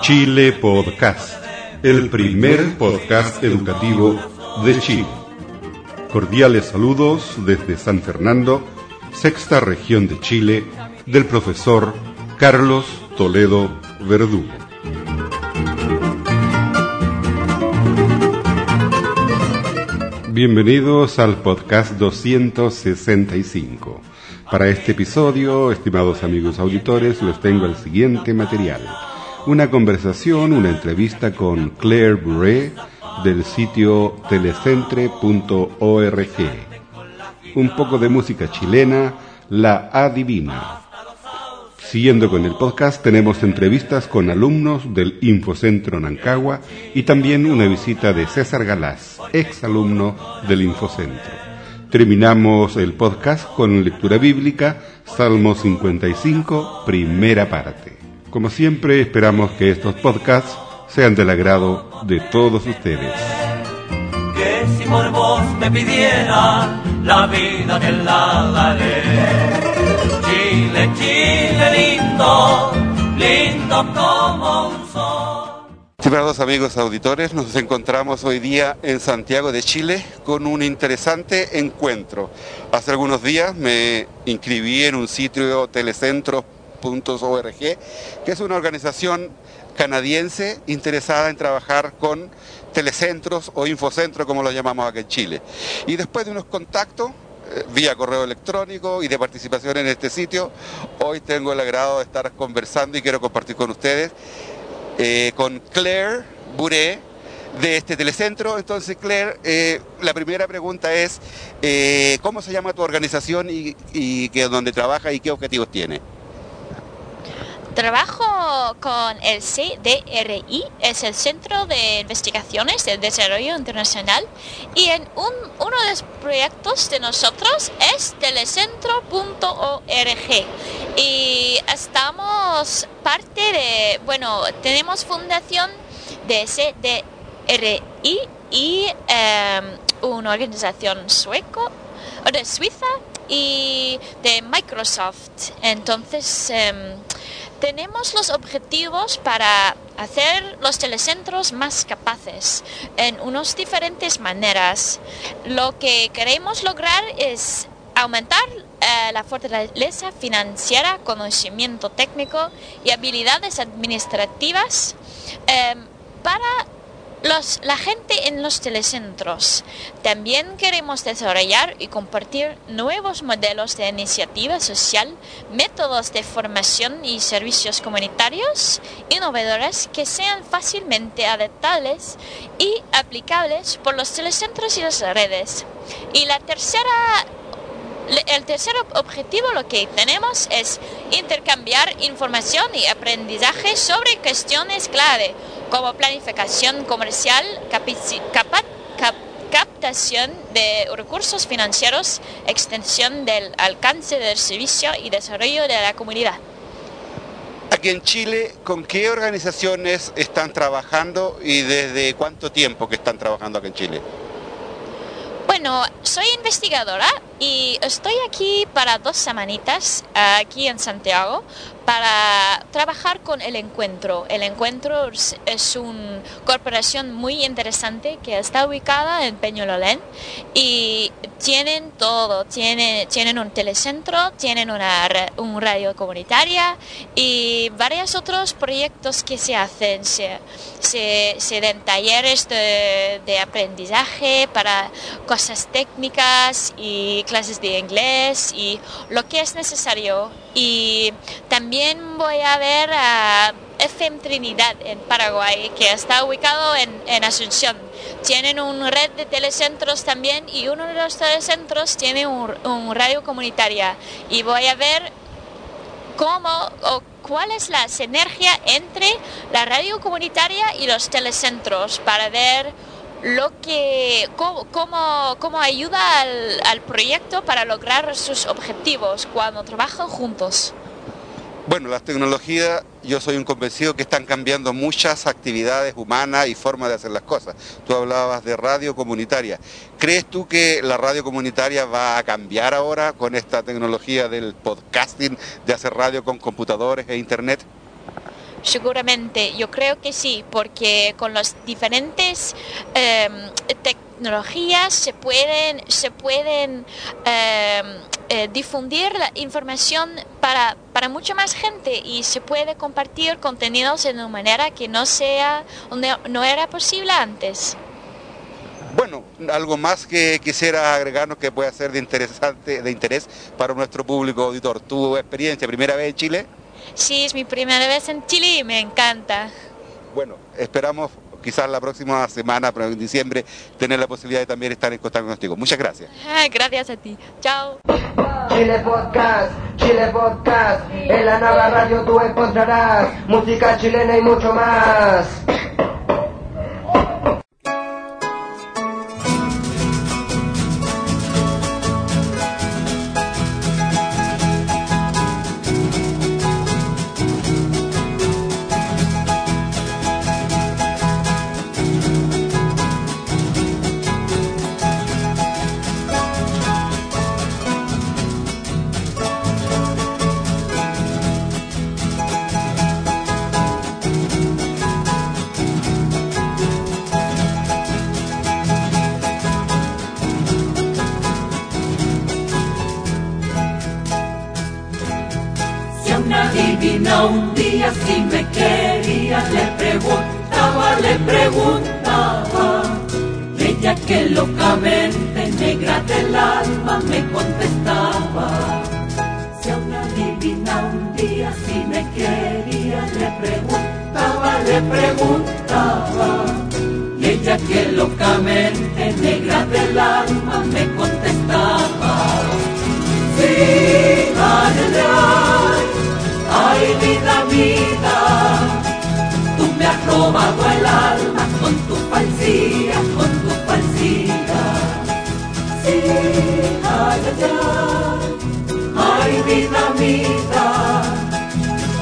Chile Podcast, el primer podcast educativo de Chile. Cordiales saludos desde San Fernando, sexta región de Chile, del profesor Carlos Toledo Verdugo. Bienvenidos al podcast 265. Para este episodio, estimados amigos auditores, les tengo el siguiente material. Una conversación, una entrevista con Claire Bourret del sitio telecentre.org. Un poco de música chilena, La Adivina. Siguiendo con el podcast, tenemos entrevistas con alumnos del Infocentro Nancagua y también una visita de César Galás, ex alumno del Infocentro. Terminamos el podcast con lectura bíblica, Salmo 55, primera parte. Como siempre, esperamos que estos podcasts sean del agrado de todos ustedes. Que si por vos me pidiera la vida te la daré. Chile, Chile lindo, lindo como un sol. Estimados amigos auditores, nos encontramos hoy día en Santiago de Chile con un interesante encuentro. Hace algunos días me inscribí en un sitio telecentros.org, que es una organización canadiense interesada en trabajar con telecentros o infocentros, como lo llamamos aquí en Chile. Y después de unos contactos, eh, vía correo electrónico y de participación en este sitio, hoy tengo el agrado de estar conversando y quiero compartir con ustedes eh, con Claire Bourret de este telecentro. Entonces, Claire, eh, la primera pregunta es, eh, ¿cómo se llama tu organización y, y que, dónde trabaja y qué objetivos tiene? Trabajo con el CDRI, es el Centro de Investigaciones del Desarrollo Internacional, y en un, uno de los proyectos de nosotros es telecentro.org. Y estamos parte de, bueno, tenemos fundación de CDRI y em, una organización sueco, de Suiza y de Microsoft. Entonces, em, tenemos los objetivos para hacer los telecentros más capaces en unas diferentes maneras. Lo que queremos lograr es aumentar eh, la fortaleza financiera, conocimiento técnico y habilidades administrativas eh, para los, la gente en los telecentros. También queremos desarrollar y compartir nuevos modelos de iniciativa social, métodos de formación y servicios comunitarios innovadores que sean fácilmente adaptables y aplicables por los telecentros y las redes. Y la tercera el tercer objetivo lo que tenemos es intercambiar información y aprendizaje sobre cuestiones clave como planificación comercial, captación de recursos financieros, extensión del alcance del servicio y desarrollo de la comunidad. Aquí en Chile, ¿con qué organizaciones están trabajando y desde cuánto tiempo que están trabajando aquí en Chile? Bueno, soy investigadora y estoy aquí para dos semanitas aquí en Santiago para trabajar con el encuentro. El encuentro es una corporación muy interesante que está ubicada en Peñololén y tienen todo, tienen, tienen un telecentro, tienen una un radio comunitaria y varios otros proyectos que se hacen. Se, se, se den talleres de, de aprendizaje para cosas técnicas y clases de inglés y lo que es necesario. Y también voy a ver a FM Trinidad en Paraguay, que está ubicado en, en Asunción. Tienen una red de telecentros también y uno de los telecentros tiene un, un radio comunitaria. Y voy a ver cómo o cuál es la sinergia entre la radio comunitaria y los telecentros para ver lo que cómo, cómo, ayuda al, al, proyecto para lograr sus objetivos cuando trabajan juntos. Bueno, las tecnologías, yo soy un convencido que están cambiando muchas actividades humanas y formas de hacer las cosas. Tú hablabas de radio comunitaria. ¿Crees tú que la radio comunitaria va a cambiar ahora con esta tecnología del podcasting, de hacer radio con computadores e internet? Seguramente, yo creo que sí, porque con las diferentes em, tecnologías se pueden, se pueden em, eh, difundir la información para, para mucha más gente y se puede compartir contenidos de una manera que no sea no, no era posible antes. Bueno, algo más que quisiera agregarnos que pueda ser de interesante, de interés para nuestro público auditor. ¿Tu experiencia, primera vez en Chile? Sí, es mi primera vez en Chile y me encanta. Bueno, esperamos quizás la próxima semana, pero en diciembre, tener la posibilidad de también estar en contacto contigo. Muchas gracias. Ah, gracias a ti. Chao. Chile Podcast, Chile Podcast, en la nueva radio tú encontrarás música chilena y mucho más. Un día si me quería, le preguntaba, le preguntaba. Ella que locamente negra del alma me contestaba. Si a una divina un día si me quería, le preguntaba, le preguntaba. Y ella que locamente negra del alma me contestaba. Sí, ay, ay, ay, vida, vida, tú me has robado el alma con tu falsía, con tu falsía. Sí, ay, ay, ay, ay, vida, vida,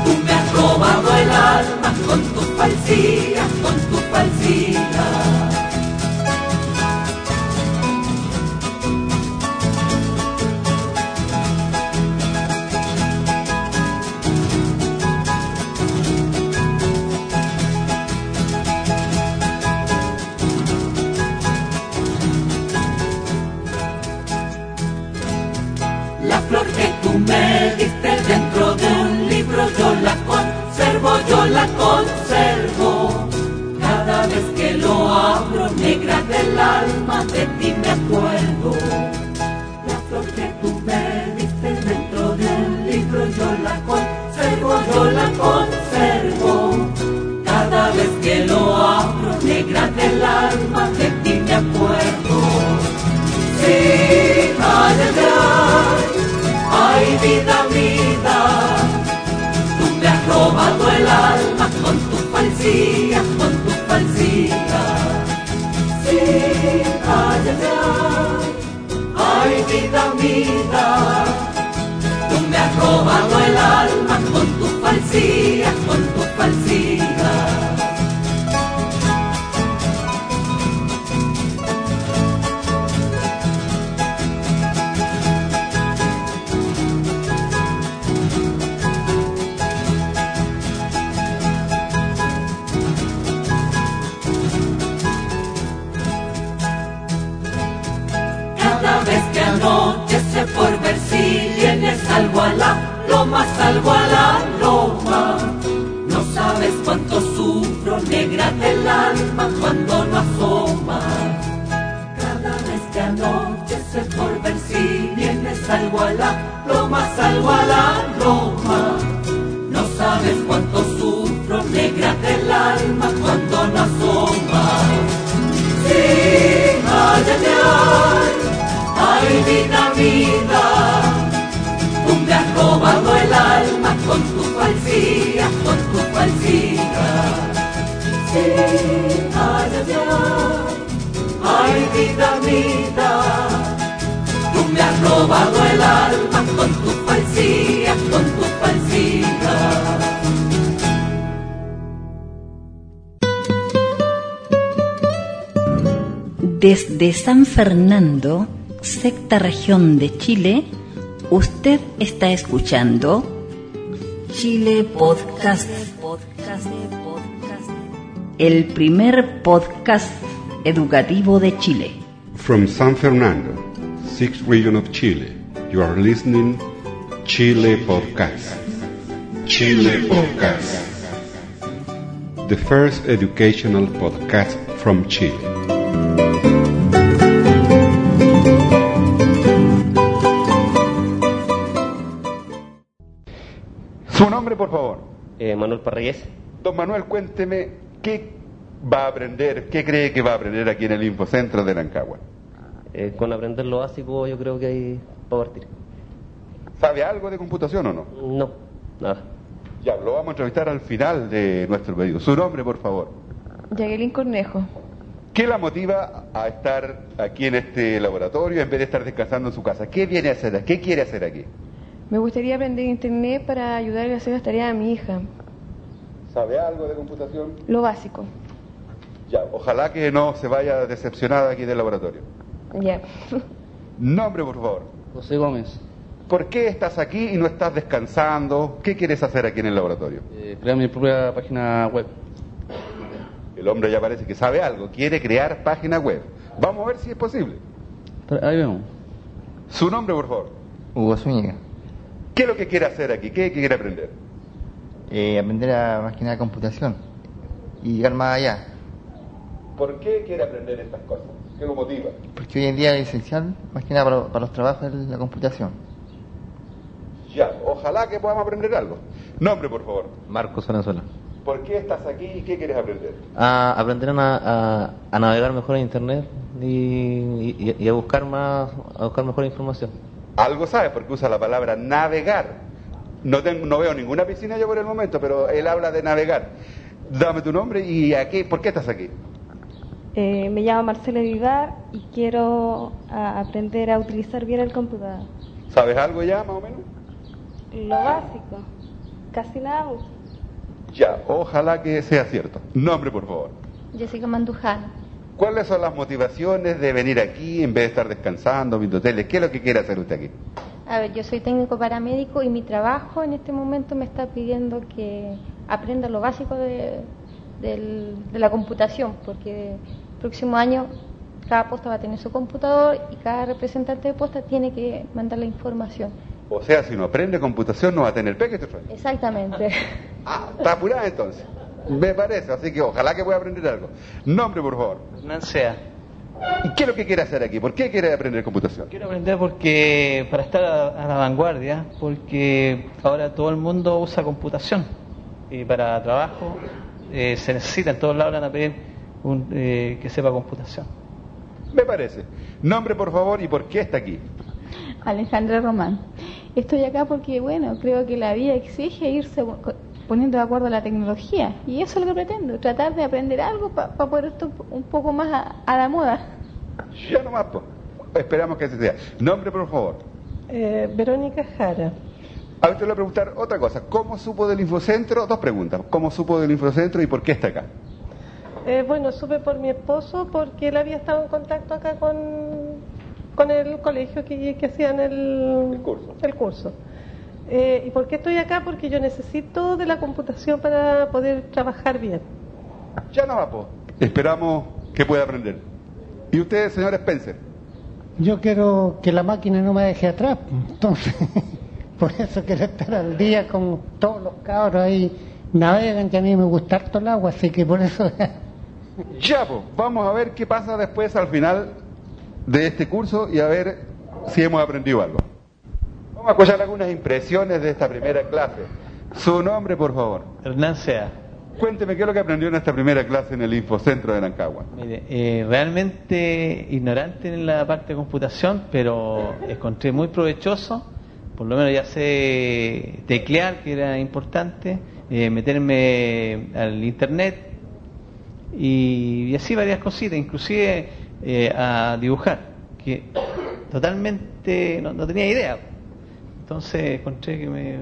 tú me has robado el alma con tu falsía, ay, vida, vida, tú me has robado el alma con tu falsía, con tu falsía. Anochece por ver si vienes algo a la loma, salgo a la loma. No sabes cuánto sufro, negra del alma, cuando no asoma. Cada vez que anochece por ver si vienes salgo a la loma, salgo a la loma. No sabes cuánto la divina vida. Tú me has robado el alma con tu falsía, con tu falsía. Sí, ay, ay, ay, vida, vida. Tú me has robado el alma con tu falsía, con tu falsía. desde San Fernando sexta región de Chile, usted está escuchando Chile Podcast. El primer podcast educativo de Chile. From San Fernando, sixth region of Chile, you are listening Chile Podcast. Chile Podcast. The first educational podcast from Chile. Por favor. Eh, Manuel Parragués. Don Manuel, cuénteme qué va a aprender, qué cree que va a aprender aquí en el Infocentro de Rancagua. Eh, con aprender lo básico yo creo que hay para partir. ¿Sabe algo de computación o no? No, nada. Ya, lo vamos a entrevistar al final de nuestro pedido. Su nombre, por favor. Jacqueline Cornejo. ¿Qué la motiva a estar aquí en este laboratorio en vez de estar descansando en su casa? ¿Qué viene a hacer? ¿Qué quiere hacer aquí? Me gustaría aprender internet para ayudarle a hacer las tareas a mi hija. ¿Sabe algo de computación? Lo básico. Ya, ojalá que no se vaya decepcionada aquí del laboratorio. Ya. Nombre, por favor. José Gómez, ¿Por qué estás aquí y no estás descansando? ¿Qué quieres hacer aquí en el laboratorio? eh, crear mi propia página web. El hombre ya parece que sabe algo, quiere crear página web. Vamos a ver si es posible. Pero Ahí vemos. Su nombre, por favor. Hugo Zúñiga. ¿Qué es lo que quiere hacer aquí? ¿Qué quiere aprender? Eh, aprender a máquina de computación y llegar más allá. ¿Por qué quiere aprender estas cosas? ¿Qué lo motiva? Porque hoy en día es esencial, más que nada para, para los trabajos de la computación. Ya, ojalá que podamos aprender algo. Nombre, por favor. Marcos Venezuela. ¿Por qué estás aquí y qué quieres aprender? A aprender a, a- a navegar mejor en internet y, y- y a buscar más, a buscar mejor información. Algo sabe porque usa la palabra navegar. No, tengo, no veo ninguna piscina yo por el momento, pero él habla de navegar. Dame tu nombre y aquí, ¿por qué estás aquí? Eh, me llamo Marcela Vivar y quiero a- aprender a utilizar bien el computador. ¿Sabes algo ya, más o menos? Lo básico. Casi nada. Ya, ojalá que sea cierto. Nombre, por favor. Jessica Mandujano. ¿Cuáles son las motivaciones de venir aquí en vez de estar descansando, viendo tele? ¿Qué es lo que quiere hacer usted aquí? A ver, yo soy técnico paramédico y mi trabajo en este momento me está pidiendo que aprenda lo básico de, la computación, porque el próximo año cada posta va a tener su computador y cada representante de posta tiene que mandar la información. O sea, si no aprende computación no va a tener peque, este Exactamente. Ah, está apurada entonces. Me parece, así que ojalá que pueda aprender algo. Nombre, por favor. Nancea. ¿Y qué es lo que quiere hacer aquí? ¿Por qué quiere aprender computación? Quiero aprender porque para estar a, a la vanguardia, porque ahora todo el mundo usa computación y para trabajo eh, se necesita en todos lados van a pedir un, eh, que sepa computación. Me parece. Nombre, por favor, y por qué está aquí. Alejandra Román. Estoy acá porque, bueno, creo que la vida exige irse poniendo de acuerdo a la tecnología. Y eso es lo que pretendo, tratar de aprender algo para poder estar un poco más a, a la moda. Ya nomás, po. Esperamos que así sea. Nombre, por favor. Eh, Verónica Jara. A ver, te voy a preguntar otra cosa. ¿Cómo supo del Infocentro? Dos preguntas. ¿Cómo supo del Infocentro y por qué está acá? Eh, bueno, supe por mi esposo porque él había estado en contacto acá con, con el colegio que, que hacían el, curso. el curso. Eh, ¿Y por qué estoy acá? Porque yo necesito de la computación para poder trabajar bien. Ya nomás, po. Esperamos que pueda aprender. ¿Y usted, señor Spencer? Yo quiero que la máquina no me deje atrás, entonces por eso quiero estar al día con todos los cabros ahí navegan, que a mí me gusta harto el agua, así que por eso Ya, pues, vamos a ver qué pasa después al final de este curso y a ver si hemos aprendido algo. Vamos a escuchar algunas impresiones de esta primera clase. Su nombre, por favor. Hernán Sea. Cuénteme qué es lo que aprendió en esta primera clase en el Infocentro de Nancagua. Mire, eh, realmente ignorante en la parte de computación, pero encontré muy provechoso. Por lo menos ya sé teclear, que era importante, eh, meterme al internet y, y así varias cositas, inclusive eh, a dibujar, que totalmente no, no tenía idea. Entonces encontré que me,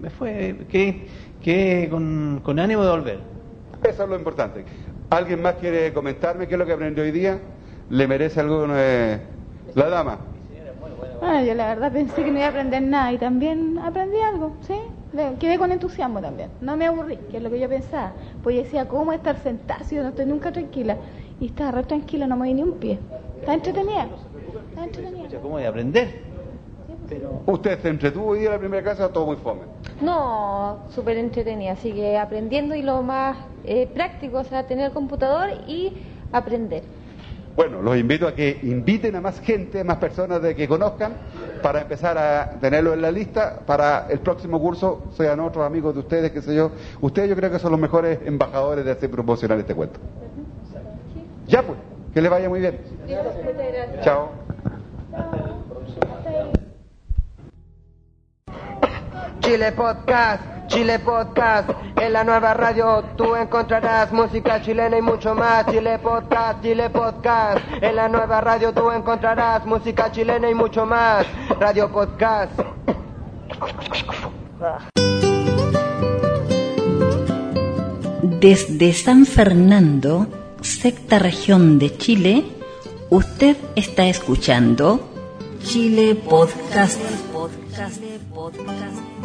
me fue, que, que con, con ánimo de volver. Eso es lo importante. ¿Alguien más quiere comentarme qué es lo que aprendió hoy día? ¿Le merece algo eh, la dama? Ah, yo la verdad pensé que no iba a aprender nada y también aprendí algo, ¿sí? Quedé con entusiasmo también. No me aburrí, que es lo que yo pensaba. Pues yo decía, ¿cómo estar sentada si yo no estoy nunca tranquila? Y estaba re tranquila, no moví ni un pie. Está entretenida. Está entretenida. ¿Cómo de aprender? ¿Usted se entretuvo hoy día en la primera clase o todo muy fome? No, súper entretenida, así que aprendiendo y lo más eh, práctico, o sea, tener computador y aprender. Bueno, los invito a que inviten a más gente, más personas de que conozcan, para empezar a tenerlo en la lista para el próximo curso, sean otros amigos de ustedes, qué sé yo. Ustedes yo creo que son los mejores embajadores de hacer promocionar este cuento. Ya pues, que les vaya muy bien. Chao. Chile Podcast, Chile Podcast, en la nueva radio tú encontrarás música chilena y mucho más. Chile Podcast, Chile Podcast, en la nueva radio tú encontrarás música chilena y mucho más. Radio Podcast. Desde San Fernando, sexta región de Chile, usted está escuchando Chile Podcast,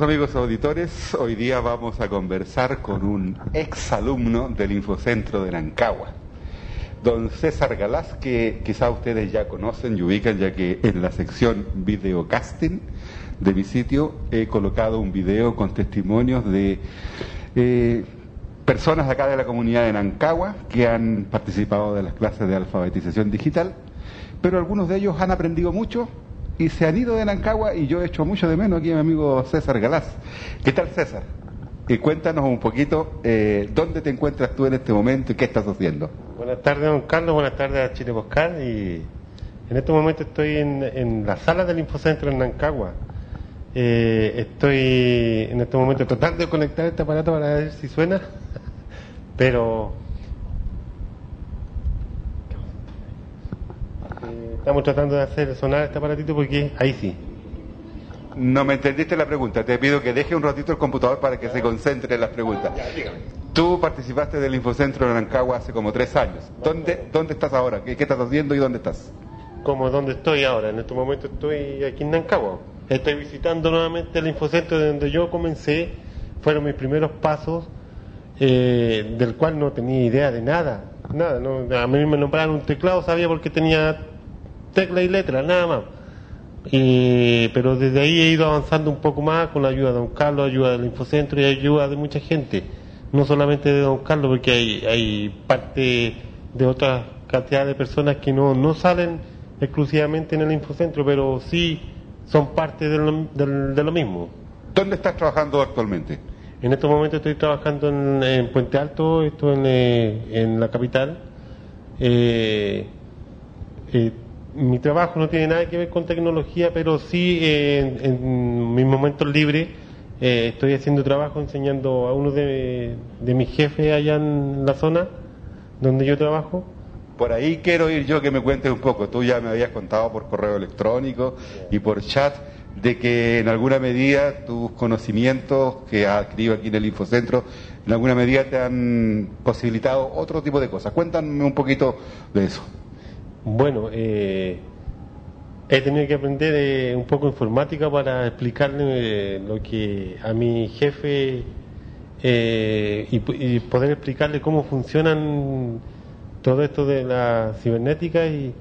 Amigos auditores, hoy día vamos a conversar con un ex alumno del Infocentro de Nancagua, don César Galás, que quizá ustedes ya conocen y ubican, ya que en la sección videocasting de mi sitio he colocado un video con testimonios de eh, personas acá de la comunidad de Nancagua que han participado de las clases de alfabetización digital, pero algunos de ellos han aprendido mucho y se han ido de Nancagua y yo he hecho mucho de menos aquí a mi amigo César Galás. ¿Qué tal César? Y cuéntanos un poquito eh, dónde te encuentras tú en este momento y qué estás haciendo. Buenas tardes, don Carlos. Buenas tardes a Chile Poscal. Y en este momento estoy en, en la sala del Infocentro en Nancagua. Eh, estoy en este momento tratando de conectar este aparato para ver si suena, pero estamos tratando de hacer sonar este aparatito porque ahí sí. No me entendiste la pregunta. Te pido que deje un ratito el computador para que se concentre en las preguntas. Tú participaste del Infocentro de Nancagua hace como tres años. ¿Dónde, dónde estás ahora? ¿Qué, qué estás haciendo y dónde estás? como donde estoy ahora. En este momento estoy aquí en Nancagua. Estoy visitando nuevamente el infocentro de donde yo comencé. Fueron mis primeros pasos, eh, del cual no tenía idea de nada. Nada, no, a mí me nombraron un teclado, sabía porque tenía tecla y letra, nada más. Y- pero desde ahí he ido avanzando un poco más con la ayuda de don Carlos, ayuda del infocentro y ayuda de mucha gente. No solamente de don Carlos, porque hay, hay parte de otra cantidad de personas que no, no salen exclusivamente en el infocentro, pero sí son parte de lo, de lo mismo. ¿Dónde estás trabajando actualmente? En estos momentos estoy trabajando en, en Puente Alto, esto en, eh, en la capital. Eh, eh, mi trabajo no tiene nada que ver con tecnología, pero sí eh, en, mis momentos libres eh, estoy haciendo trabajo enseñando a uno de, de mis jefes allá en la zona donde yo trabajo. Por ahí quiero ir yo que me cuentes un poco. Tú ya me habías contado por correo electrónico y por chat de que en alguna medida tus conocimientos que has adquirido aquí en el Infocentro, en alguna medida te han posibilitado otro tipo de cosas. Cuéntame un poquito de eso. Bueno, eh, he tenido que aprender eh, un poco informática para explicarle eh, lo que a mi jefe eh, y, y poder explicarle cómo funcionan todo esto de la cibernética y,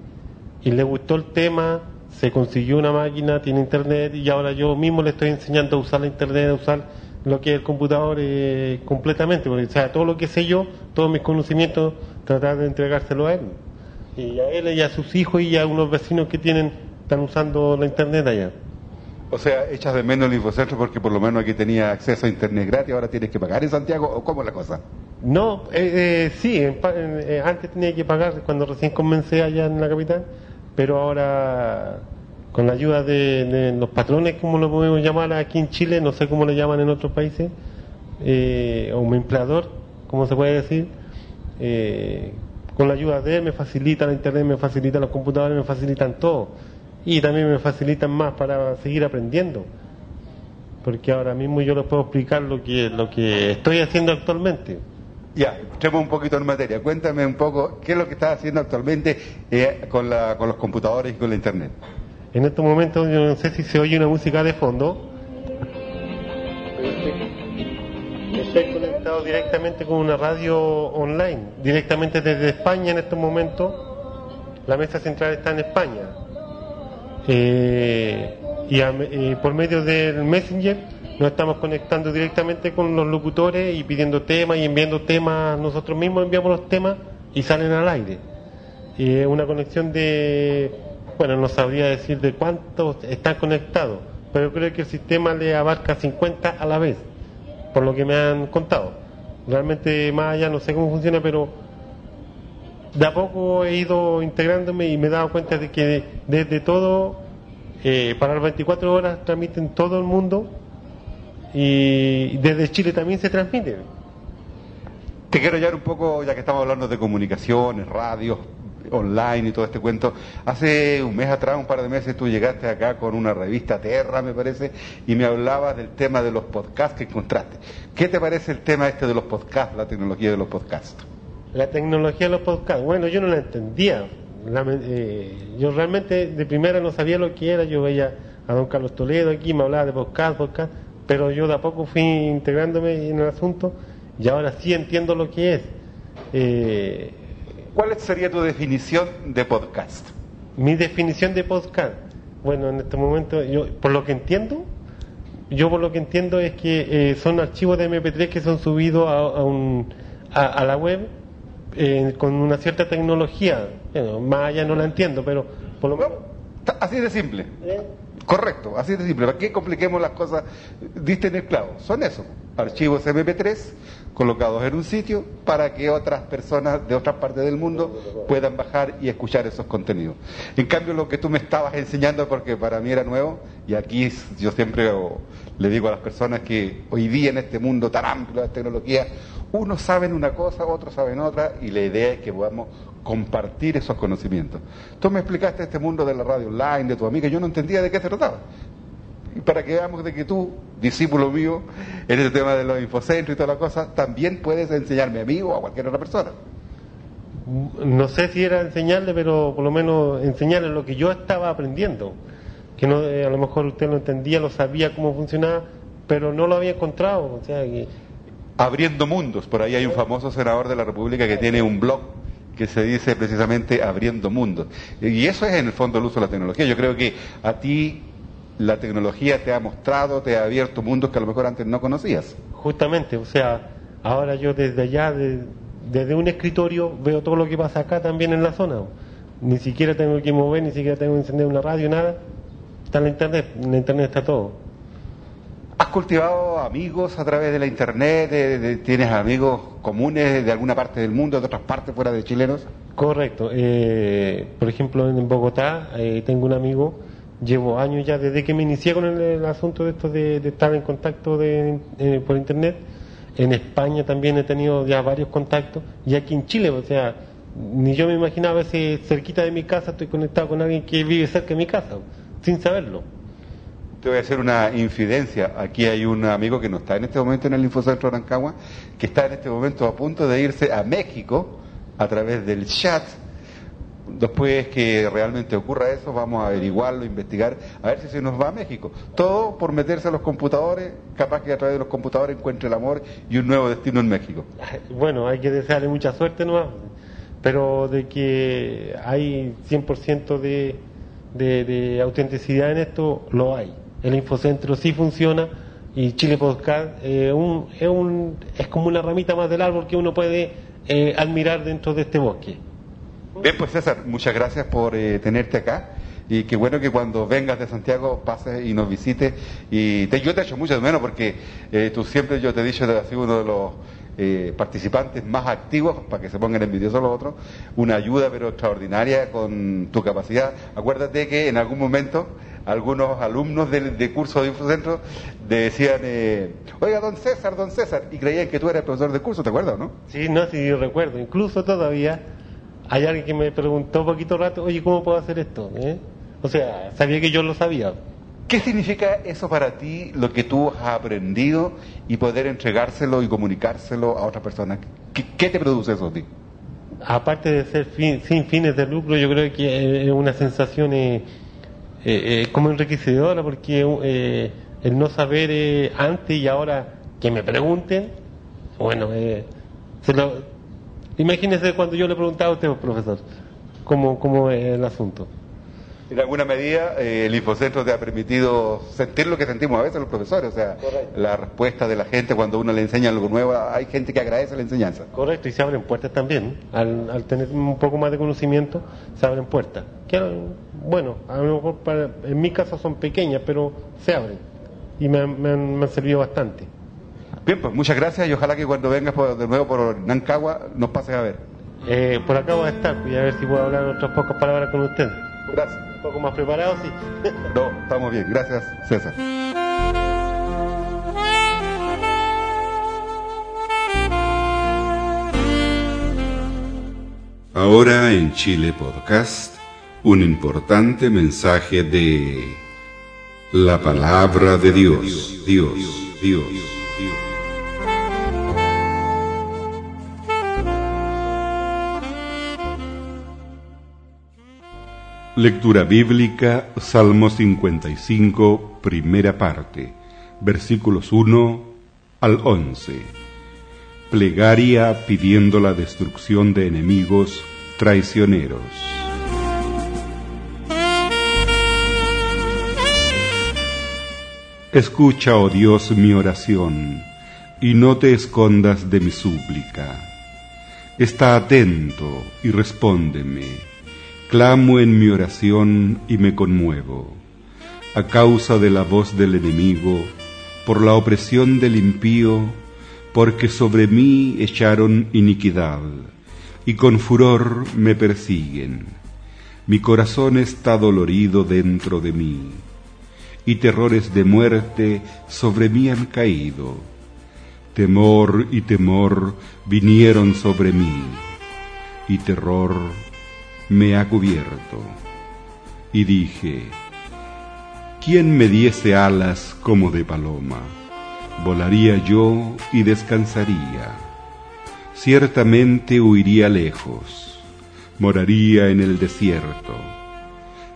y le gustó el tema, se consiguió una máquina, tiene internet y ahora yo mismo le estoy enseñando a usar la internet, a usar lo que es el computador eh, completamente, porque o sea, todo lo que sé yo, todos mis conocimientos, tratar de entregárselo a él. Y a él y a sus hijos y a unos vecinos que tienen, están usando la internet allá. O sea, echas de menos el Infocentro porque por lo menos aquí tenía acceso a internet gratis, ahora tienes que pagar en Santiago, ¿o cómo es la cosa? No, eh, eh, sí, en eh, antes tenía que pagar cuando recién comencé allá en la capital, pero ahora con la ayuda de, de los patrones, como lo podemos llamar aquí en Chile, no sé cómo le llaman en otros países, eh, o un empleador, como se puede decir, eh, con la ayuda de él me facilita la internet, me facilita los computadores, me facilitan todo. Y también me facilitan más para seguir aprendiendo. Porque ahora mismo yo les puedo explicar lo que, lo que estoy haciendo actualmente. Ya, entremos un poquito en materia. Cuéntame un poco qué es lo que estás haciendo actualmente eh, con, la, con los computadores y con la internet. En estos momentos yo no sé si se oye una música de fondo. Directamente con una radio online, directamente desde España en estos momentos. La mesa central está en España. Eh, y a- eh, por medio del Messenger nos estamos conectando directamente con los locutores y pidiendo temas y enviando temas. Nosotros mismos enviamos los temas y salen al aire. Y es una conexión de, bueno, no sabría decir de cuántos están conectados, pero creo que el sistema le abarca 50 a la vez, por lo que me han contado. Realmente más allá no sé cómo funciona, pero de a poco he ido integrándome y me he dado cuenta de que desde todo, eh, para las 24 horas transmiten todo el mundo y desde Chile también se transmite. Te quiero hallar un poco, ya que estamos hablando de comunicaciones, radios, online y todo este cuento. Hace un mes atrás, un par de meses, tú llegaste acá con una revista Terra, me parece, y me hablabas del tema de los podcasts que encontraste. ¿Qué te parece el tema este de los podcasts, la tecnología de los podcasts? La tecnología de los podcasts, bueno, yo no la entendía. Eh, yo realmente de primera no sabía lo que era. Yo veía a don Carlos Toledo aquí, me hablaba de podcast, podcast, pero yo de a poco fui integrándome en el asunto y ahora sí entiendo lo que es. Eh, ¿Cuál sería tu definición de podcast? mi definición de podcast, bueno, en este momento, yo por lo que entiendo, yo por lo que entiendo es que eh, son archivos de MP3 que son subidos a, a un- a- a la web eh, con una cierta tecnología. Bueno, más allá no la entiendo, pero por lo menos... Así de simple. Correcto, así de simple. ¿Para qué compliquemos las cosas? Diste en el clavo. Son eso, archivos MP3 colocados en un sitio para que otras personas de otras partes del mundo puedan bajar y escuchar esos contenidos. En cambio, lo que tú me estabas enseñando, porque para mí era nuevo, y aquí yo siempre le digo a las personas que hoy día en este mundo tan amplio de tecnología, unos saben una cosa, otros saben otra, y la idea es que podamos compartir esos conocimientos. Tú me explicaste este mundo de la radio online, de tu amiga, yo no entendía de qué se trataba. Y para que veamos de que tú, discípulo mío, en este tema de los infocentros y toda la cosa, también puedes enseñarme a mí o a cualquier otra persona. No sé si era enseñarle, pero por lo menos enseñarle lo que yo estaba aprendiendo. Que no, eh, a lo mejor usted lo entendía, lo sabía cómo funcionaba, pero no lo había encontrado. O sea, que Abriendo mundos, por ahí hay un famoso senador de la República que tiene un blog que se dice precisamente Abriendo Mundos. Y eso es en el fondo el uso de la tecnología. Yo creo que a ti la tecnología te ha mostrado, te ha abierto mundos que a lo mejor antes no conocías. Justamente, o sea, ahora yo desde allá, de- desde un escritorio, veo todo lo que pasa acá también en la zona. Ni siquiera tengo que mover, ni siquiera tengo que encender una radio, nada. Está en la internet, en la internet está todo. ¿Has cultivado amigos a través de la internet? De- de- ¿Tienes amigos comunes de alguna parte del mundo, de otras partes fuera de chilenos? Correcto. eh, por ejemplo, en Bogotá eh, tengo un amigo, llevo años ya, desde que me inicié con el, asunto de esto de, estar en contacto de, eh, por internet. En España también he tenido ya varios contactos. Y aquí en Chile, o sea, ni yo me imaginaba si cerquita de mi casa estoy conectado con alguien que vive cerca de mi casa, sin saberlo. Te voy a hacer una infidencia. Aquí hay un amigo que no está en este momento en el Infocentro Rancagua, que está en este momento a punto de irse a México a través del chat. Después que realmente ocurra eso, vamos a averiguarlo, investigar, a ver si se nos va a México. Todo por meterse a los computadores, capaz que a través de los computadores encuentre el amor y un nuevo destino en México. Bueno, hay que desearle mucha suerte nomás, pero de que hay 100% de, de, de autenticidad en esto, lo hay. El Infocentro sí funciona y Chile Podcast eh, un- es, un, es como una ramita más del árbol que uno puede eh, admirar dentro de este bosque. Bien, pues César, muchas gracias por eh, tenerte acá. Y qué bueno que cuando vengas de Santiago pases y nos visites. Y te, yo te echo mucho de menos porque eh, tú siempre, yo te he dicho, has sido uno de los eh, participantes más activos para que se pongan envidiosos los otros, una ayuda pero extraordinaria con tu capacidad. Acuérdate que en algún momento algunos alumnos del de curso de Infocentro decían, eh, oiga, don César, don César, y creían que tú eras el profesor de curso, ¿te acuerdas, no? Sí, no, sí, yo recuerdo. Incluso todavía hay alguien que me preguntó un poquito rato, oye, ¿cómo puedo hacer esto? ¿Eh? O sea, sabía que yo lo sabía. ¿Qué significa eso para ti, lo que tú has aprendido y poder entregárselo y comunicárselo a otras personas? ¿Qué, qué te produce eso a ti? Aparte de ser fin- sin fines de lucro, yo creo que es una sensación eh, eh, eh, como enriquecedora, porque eh, el no saber eh, antes y ahora que me pregunten, bueno, eh, se lo, imagínese cuando yo le preguntaba a usted, profesor, cómo, cómo es el asunto. En alguna medida, eh, el Infocentro te ha permitido sentir lo que sentimos a veces los profesores, o sea, la respuesta de la gente cuando uno le enseña algo nuevo, hay gente que agradece la enseñanza. Correcto, y se abren puertas también. Al, al tener un poco más de conocimiento, se abren puertas. Que, bueno, a lo mejor para- en mi caso son pequeñas, pero se abren. Y me, me han, me han servido bastante. Bien, pues muchas gracias y ojalá que cuando vengas por- de nuevo por Nancagua nos pases a ver. Eh, por acá voy a estar, y a ver si puedo hablar otras pocas palabras con usted. Gracias. Un poco más preparado, sí. No, estamos bien. Gracias, César. Ahora en Chile Podcast, un importante mensaje de la palabra de Dios, Dios, Dios, Dios. Lectura bíblica, Salmo 55, primera parte, versículos 1 al 11. Plegaria pidiendo la destrucción de enemigos traicioneros. Escucha, oh Dios, mi oración, y no te escondas de mi súplica. Está atento y respóndeme. Clamo en mi oración y me conmuevo. A causa de la voz del enemigo, por la opresión del impío, porque sobre mí echaron iniquidad, y con furor me persiguen. Mi corazón está dolorido dentro de mí, y terrores de muerte sobre mí han caído. Temor y temor vinieron sobre mí, y terror me ha cubierto. Y dije, ¿quién me diese alas como de paloma? Volaría yo y descansaría. Ciertamente huiría lejos, moraría en el desierto.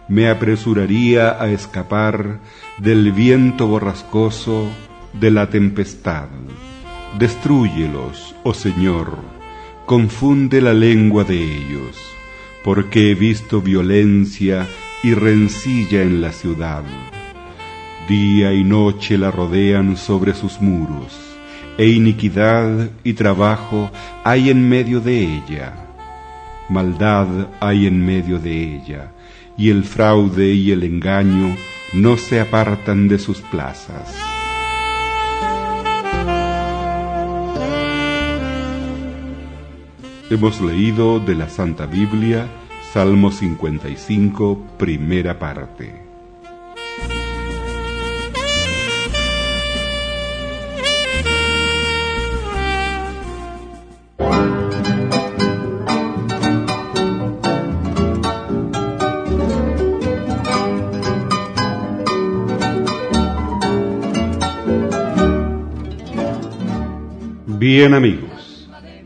Me apresuraría a escapar del viento borrascoso, de la tempestad. Destrúyelos, oh Señor, confunde la lengua de ellos, porque he visto violencia y rencilla en la ciudad. Día y noche la rodean sobre sus muros, e iniquidad y trabajo hay en medio de ella. Maldad hay en medio de ella, y el fraude y el engaño no se apartan de sus plazas. Hemos leído de la Santa Biblia Salmo 55, primera parte. Bien amigos,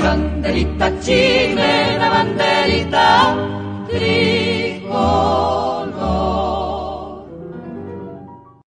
banderita chilena, banderita tricolor.